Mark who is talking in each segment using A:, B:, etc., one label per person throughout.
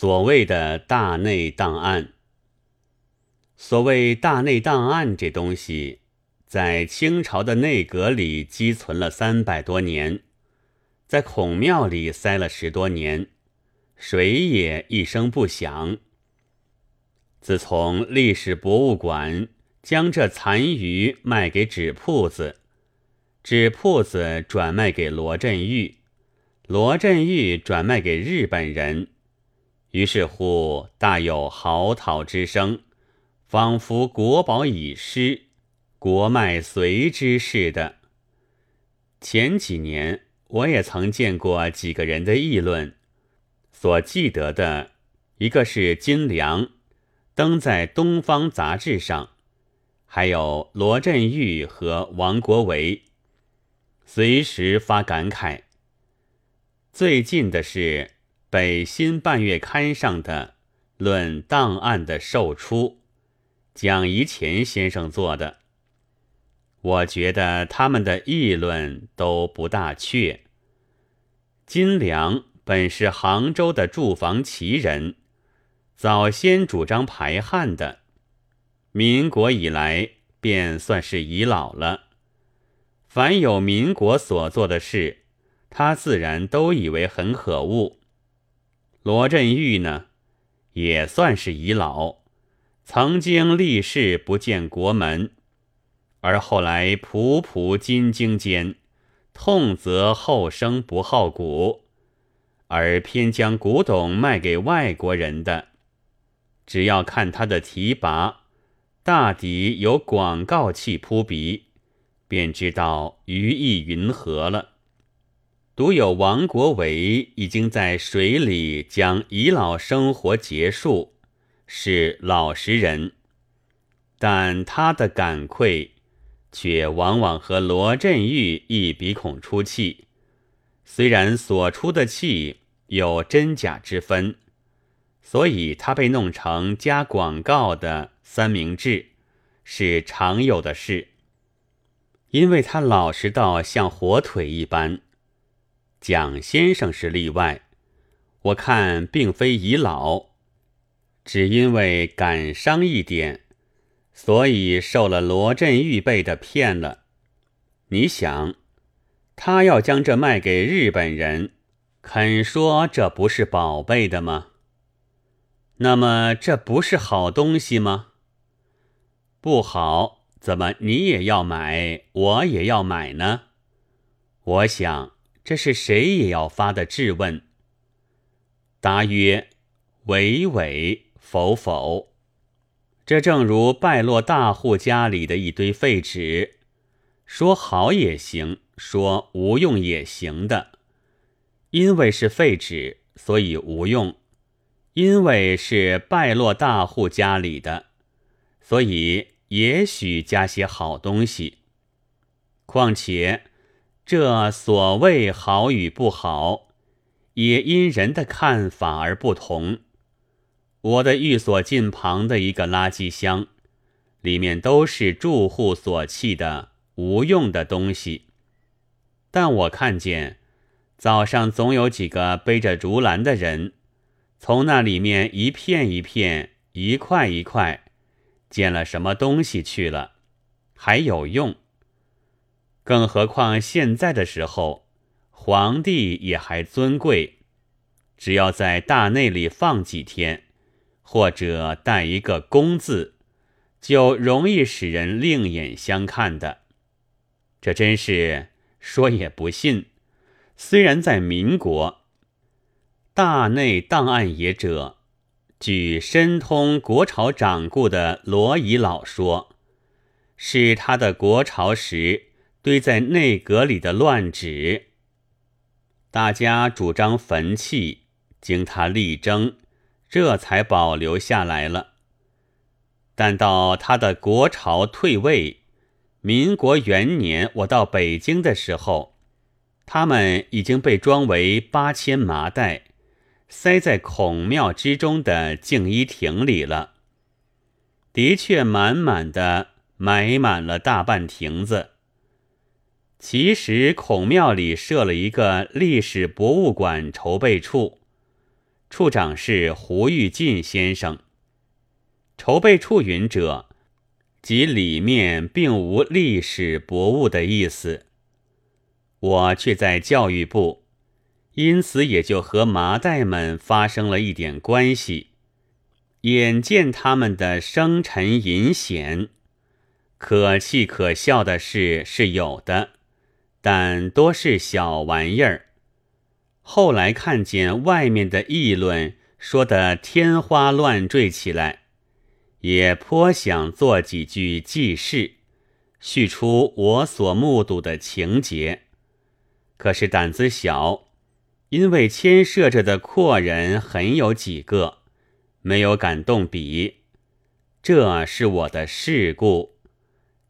A: 所谓的大内档案。所谓大内档案这东西，在清朝的内阁里积存了三百多年，在孔庙里塞了十多年，谁也一声不响。自从历史博物馆将这残余卖给纸铺子，纸铺子转卖给罗振玉，罗振玉转卖给日本人。于是乎，大有嚎啕之声，仿佛国宝已失，国脉随之似的。前几年，我也曾见过几个人的议论，所记得的一个是金良，登在《东方》杂志上，还有罗振玉和王国维，随时发感慨。最近的是。北新半月刊上的论档案的售出，蒋怡前先生做的，我觉得他们的议论都不大确。金良本是杭州的住房奇人，早先主张排汉的，民国以来便算是遗老了。凡有民国所做的事，他自然都以为很可恶。罗振玉呢，也算是遗老，曾经立誓不见国门，而后来仆仆金经间，痛则后生不好古，而偏将古董卖给外国人的。只要看他的提拔，大抵有广告气扑鼻，便知道余意云何了。独有王国维已经在水里将遗老生活结束，是老实人，但他的感愧却往往和罗振玉一鼻孔出气。虽然所出的气有真假之分，所以他被弄成加广告的三明治是常有的事，因为他老实到像火腿一般。蒋先生是例外，我看并非已老，只因为感伤一点，所以受了罗振玉辈的骗了。你想，他要将这卖给日本人，肯说这不是宝贝的吗？那么这不是好东西吗？不好，怎么你也要买，我也要买呢？我想。这是谁也要发的质问。答曰：委委否否。这正如败落大户家里的一堆废纸，说好也行，说无用也行的。因为是废纸，所以无用；因为是败落大户家里的，所以也许加些好东西。况且。这所谓好与不好，也因人的看法而不同。我的寓所近旁的一个垃圾箱，里面都是住户所弃的无用的东西，但我看见早上总有几个背着竹篮的人，从那里面一片一片、一块一块捡了什么东西去了，还有用。更何况现在的时候，皇帝也还尊贵，只要在大内里放几天，或者带一个“公”字，就容易使人另眼相看的。这真是说也不信。虽然在民国，大内档案也者，据深通国朝掌故的罗乙老说，是他的国朝时。堆在内阁里的乱纸，大家主张焚弃，经他力争，这才保留下来了。但到他的国朝退位，民国元年，我到北京的时候，他们已经被装为八千麻袋，塞在孔庙之中的净衣亭里了。的确，满满的埋满了大半亭子。其实孔庙里设了一个历史博物馆筹备处，处长是胡玉进先生。筹备处云者，即里面并无历史博物的意思。我却在教育部，因此也就和麻袋们发生了一点关系。眼见他们的生沉隐显，可气可笑的事是有的，但多是小玩意儿。后来看见外面的议论说得天花乱坠起来，也颇想做几句记事，叙出我所目睹的情节。可是胆子小，因为牵涉着的阔人很有几个。没有敢动笔，这是我的事故。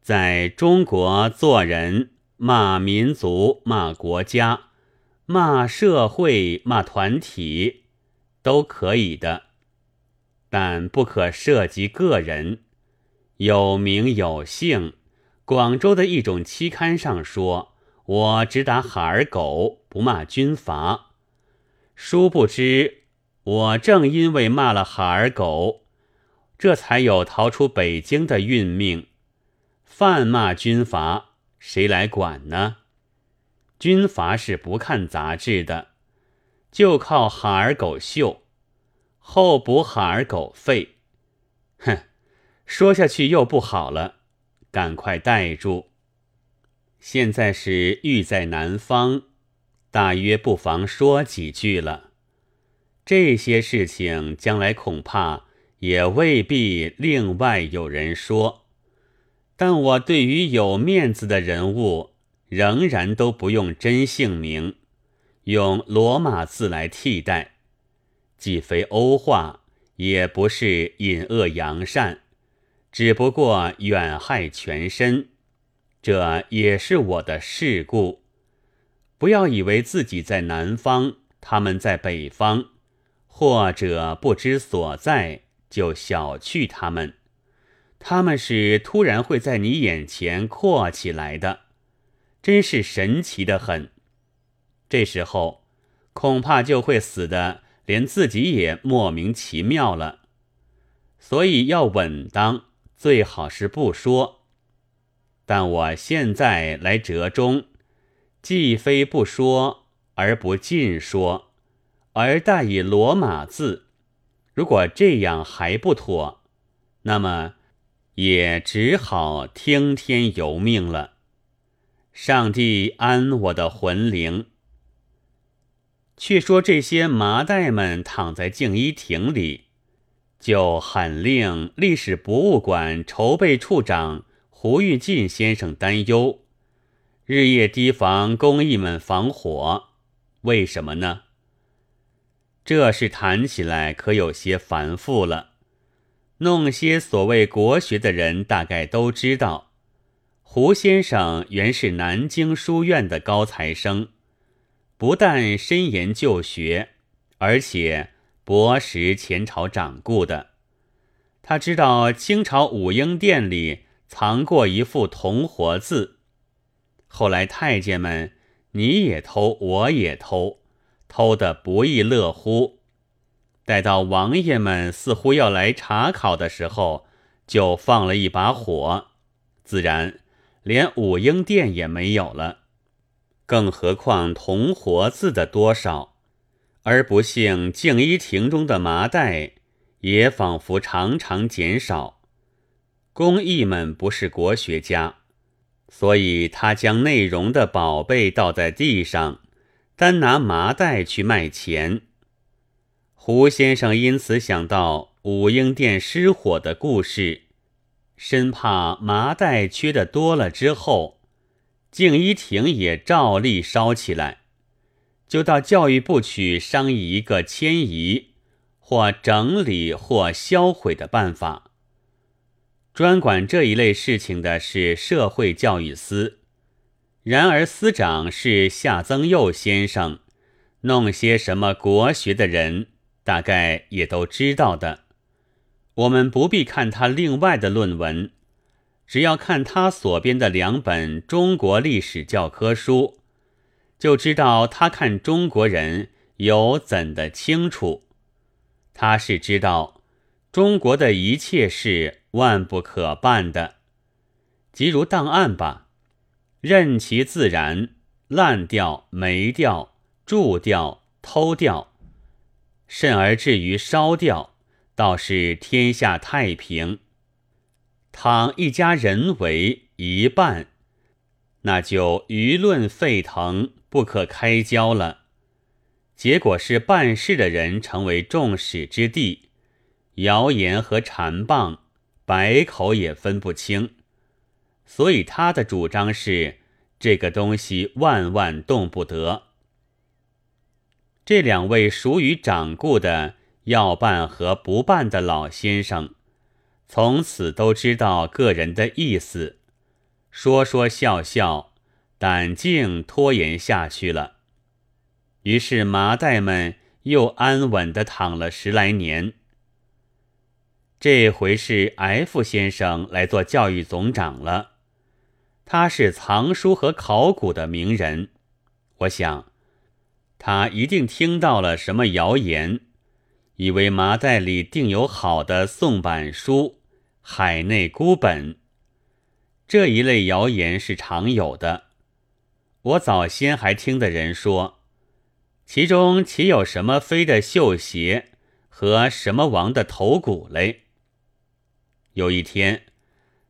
A: 在中国做人，骂民族、骂国家、骂社会、骂团体，都可以的，但不可涉及个人。有名有姓，广州的一种期刊上说，我只打哈儿狗，不骂军阀。殊不知。我正因为骂了哈儿狗，这才有逃出北京的运命。犯骂军阀，谁来管呢？军阀是不看杂志的，就靠哈儿狗秀，后补哈儿狗费。哼，说下去又不好了，赶快带住。现在是玉在南方，大约不妨说几句了。这些事情将来恐怕也未必另外有人说，但我对于有面子的人物，仍然都不用真姓名，用罗马字来替代，既非欧化，也不是隐恶扬善，只不过远害全身，这也是我的事故。不要以为自己在南方，他们在北方。或者不知所在，就小觑他们。他们是突然会在你眼前阔起来的，真是神奇的很。这时候恐怕就会死的，连自己也莫名其妙了。所以要稳当，最好是不说。但我现在来折中，既非不说，而不尽说。而大以罗马字，如果这样还不妥，那么也只好听天由命了。上帝安我的魂灵。却说这些麻袋们躺在静一亭里，就很令历史博物馆筹备处长胡玉进先生担忧，日夜提防工艺们防火。为什么呢？这事谈起来可有些繁复了。弄些所谓国学的人大概都知道，胡先生原是南京书院的高材生，不但深研旧学，而且博识前朝掌故的。他知道清朝武英殿里藏过一副铜活字，后来太监们你也偷，我也偷。偷得不亦乐乎。待到王爷们似乎要来查考的时候，就放了一把火，自然连武英殿也没有了。更何况铜活字的多少，而不幸静一亭中的麻袋也仿佛常常减少。工艺们不是国学家，所以他将内容的宝贝倒在地上。单拿麻袋去卖钱，胡先生因此想到武英殿失火的故事，生怕麻袋缺的多了之后，静一亭也照例烧起来，就到教育部去商议一个迁移、或整理、或销毁的办法。专管这一类事情的是社会教育司。然而，司长是夏曾佑先生，弄些什么国学的人，大概也都知道的。我们不必看他另外的论文，只要看他所编的两本中国历史教科书，就知道他看中国人有怎的清楚。他是知道中国的一切事万不可办的，即如档案吧，任其自然，烂掉、没掉、蛀掉、偷掉，甚而至于烧掉，倒是天下太平。倘一家人为一半，那就舆论沸腾，不可开交了。结果是办事的人成为众矢之的，谣言和缠棒，百口也分不清。所以他的主张是：这个东西万万动不得。这两位熟于掌故的要办和不办的老先生，从此都知道个人的意思，说说笑笑，胆竟拖延下去了。于是麻袋们又安稳的躺了十来年。这回是 F 先生来做教育总长了，他是藏书和考古的名人，我想他一定听到了什么谣言，以为麻袋里定有好的宋版书、海内孤本，这一类谣言是常有的。我早先还听的人说。其中岂有什么飞的绣鞋和什么王的头骨嘞？有一天，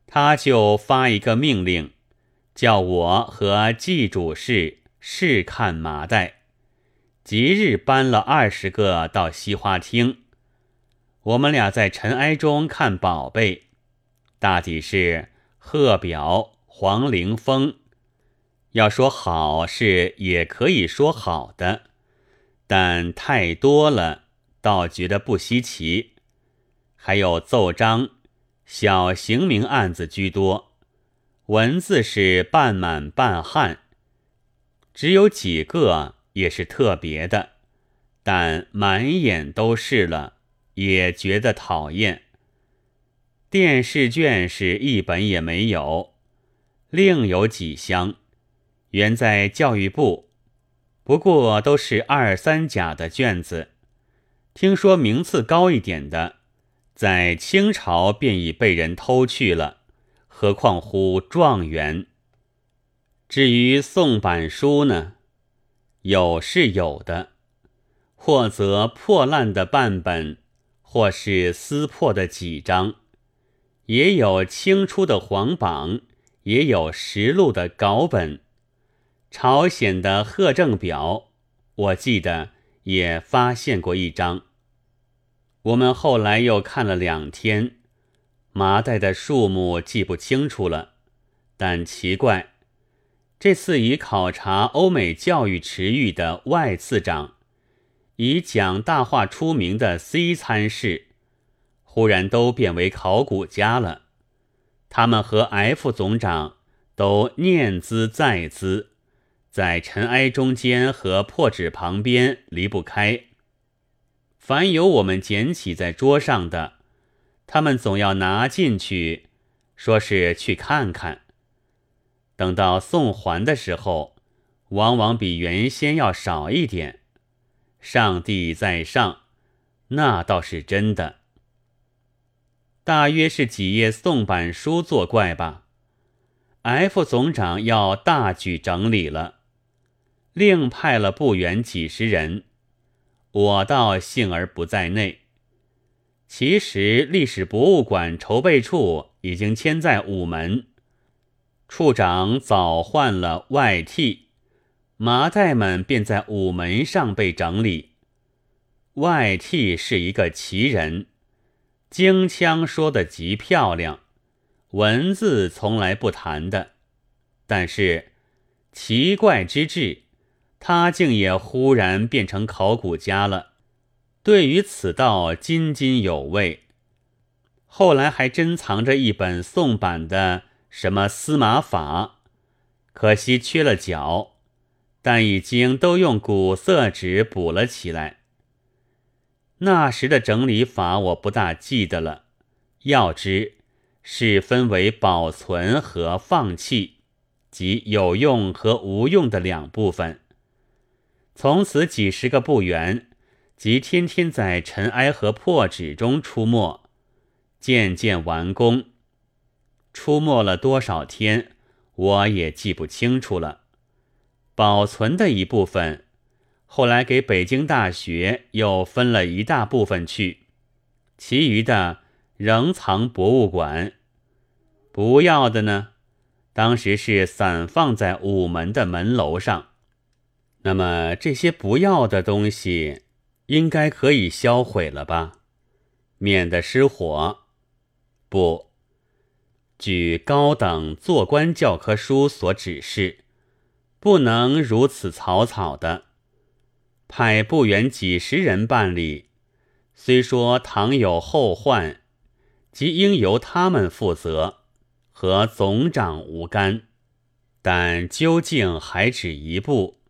A: 他就发一个命令，叫我和季主事试看麻袋，即日搬了二十个到西花厅，我们俩在尘埃中看宝贝，大抵是贺表、黄陵风。要说好是也可以说好的。但太多了，倒觉得不稀奇。还有奏章，小刑名案子居多，文字是半满半汉，只有几个也是特别的，但满眼都是了，也觉得讨厌。电视卷是一本也没有，另有几箱，原在教育部。不过都是二三甲的卷子，听说名次高一点的，在清朝便已被人偷去了，何况乎状元？至于宋版书呢，有是有的，或则破烂的半本，或是撕破的几张，也有清初的黄榜，也有实录的稿本。朝鲜的贺正表，我记得也发现过一张。我们后来又看了两天，麻袋的数目记不清楚了。但奇怪，这次以考察欧美教育池域的外次长，以讲大话出名的 C 参事，忽然都变为考古家了。他们和 F 总长都念兹在兹。在尘埃中间和破纸旁边离不开。凡有我们捡起在桌上的，他们总要拿进去，说是去看看。等到送还的时候，往往比原先要少一点。上帝在上，那倒是真的。大约是几页宋版书作怪吧。F 总长要大举整理了。另派了不远几十人，我倒幸而不在内。其实历史博物馆筹备处已经迁在午门，处长早换了外替，麻袋们便在午门上被整理。外替是一个奇人，京腔说的极漂亮，文字从来不谈的，但是奇怪之至。他竟也忽然变成考古家了，对于此道津津有味。后来还珍藏着一本宋版的什么司马法，可惜缺了角，但已经都用古色纸补了起来。那时的整理法我不大记得了，要知是分为保存和放弃，即有用和无用的两部分。从此几十个不远，即天天在尘埃和破纸中出没，渐渐完工。出没了多少天，我也记不清楚了。保存的一部分，后来给北京大学又分了一大部分去，其余的仍藏博物馆。不要的呢，当时是散放在午门的门楼上。那么这些不要的东西。应该可以销毁了吧，免得失火。不，据高等做官教科书所指示，不能如此草草的。派部员几十人办理，虽说倘有后患，即应由他们负责，和总长无干。但究竟还只一步，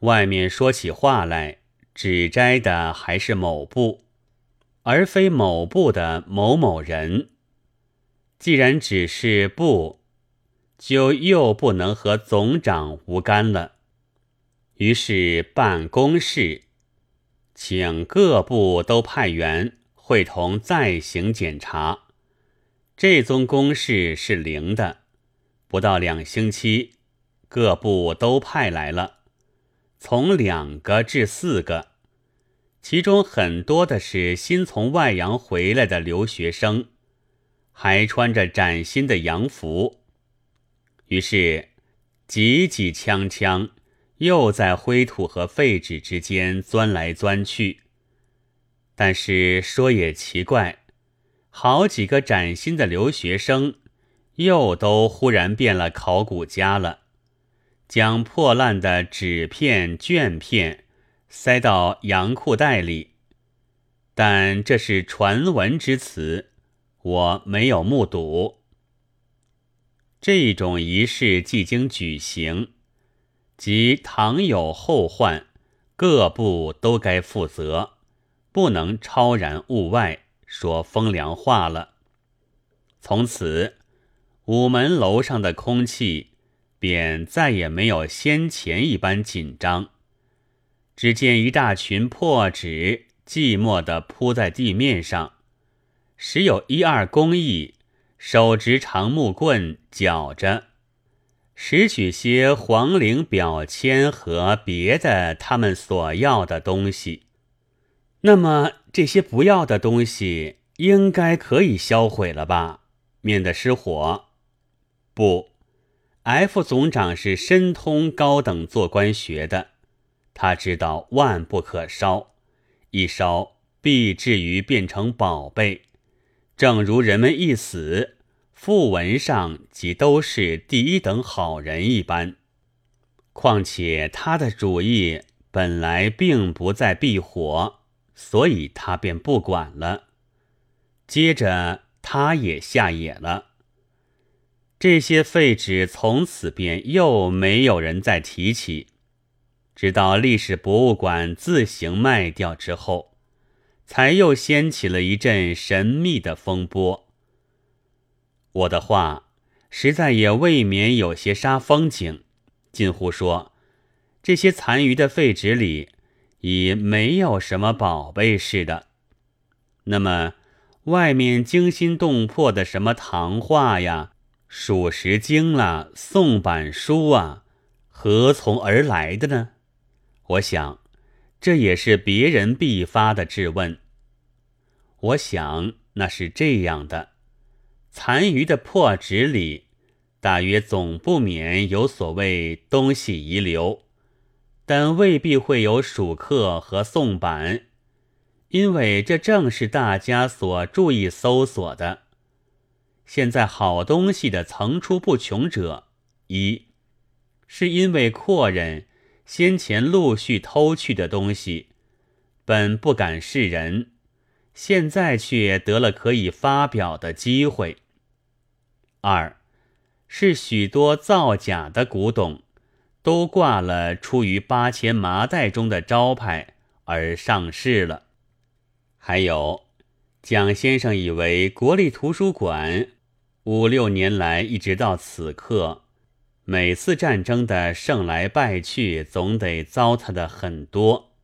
A: 外面说起话来。指摘的还是某部，而非某部的某某人。既然只是部，就又不能和总长无干了。于是办公室，请各部都派员会同再行检查。这宗公事是零的，不到两星期，各部都派来了。从两个至四个，其中很多的是新从外洋回来的留学生，还穿着崭新的洋服。于是，挤挤锵锵，又在灰土和废纸之间钻来钻去。但是说也奇怪，好几个崭新的留学生，又都忽然变了考古家了。将破烂的纸片、卷片塞到洋裤袋里，但这是传闻之词，我没有目睹。这种仪式既经举行，即倘有后患，各部都该负责，不能超然物外，说风凉话了。从此，午门楼上的空气。便再也没有先前一般紧张。只见一大群破纸寂寞地铺在地面上，时有一二工艺手执长木棍绞着，拾取些黄绫表签和别的他们所要的东西。那么这些不要的东西应该可以销毁了吧，免得失火。不。F 总长是深通高等做官学的，他知道万不可烧，一烧必至于变成宝贝。正如人们一死，讣文上即都是第一等好人一般。况且他的主意本来并不在避火，所以他便不管了。接着他也下野了。这些废纸从此便又没有人再提起，直到历史博物馆自行卖掉之后，才又掀起了一阵神秘的风波。我的话实在也未免有些杀风景，近乎说这些残余的废纸里已没有什么宝贝似的。那么外面惊心动魄的什么唐画呀？数十经啦，宋版书啊，何从而来的呢？我想，这也是别人必发的质问。我想那是这样的：残余的破纸里，大约总不免有所谓东西遗留，但未必会有蜀刻和宋版，因为这正是大家所注意搜索的。现在好东西的层出不穷者，一是因为阔人先前陆续偷去的东西，本不敢示人，现在却得了可以发表的机会；二是许多造假的古董，都挂了出于八千麻袋中的招牌而上市了；还有蒋先生以为国立图书馆。五六年来，一直到此刻，每次战争的胜来败去，总得糟蹋的很多。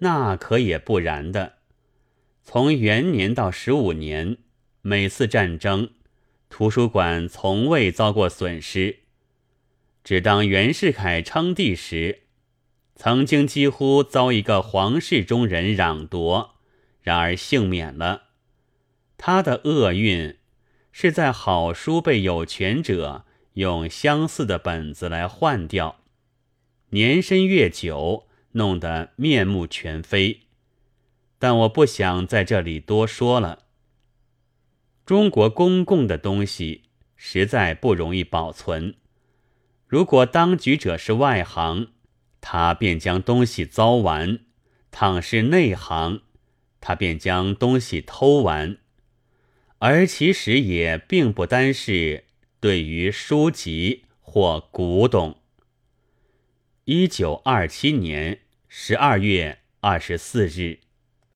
A: 那可也不然的。从元年到十五年，每次战争，图书馆从未遭过损失。只当袁世凯称帝时，曾经几乎遭一个皇室中人攘夺，然而幸免了。他的厄运是在好书被有权者用相似的本子来换掉，年深月久，弄得面目全非。但我不想在这里多说了。中国公共的东西实在不容易保存。如果当局者是外行，他便将东西糟完；倘是内行，他便将东西偷完。而其实也并不单是对于书籍或古董。一九二七年十二月二十四日。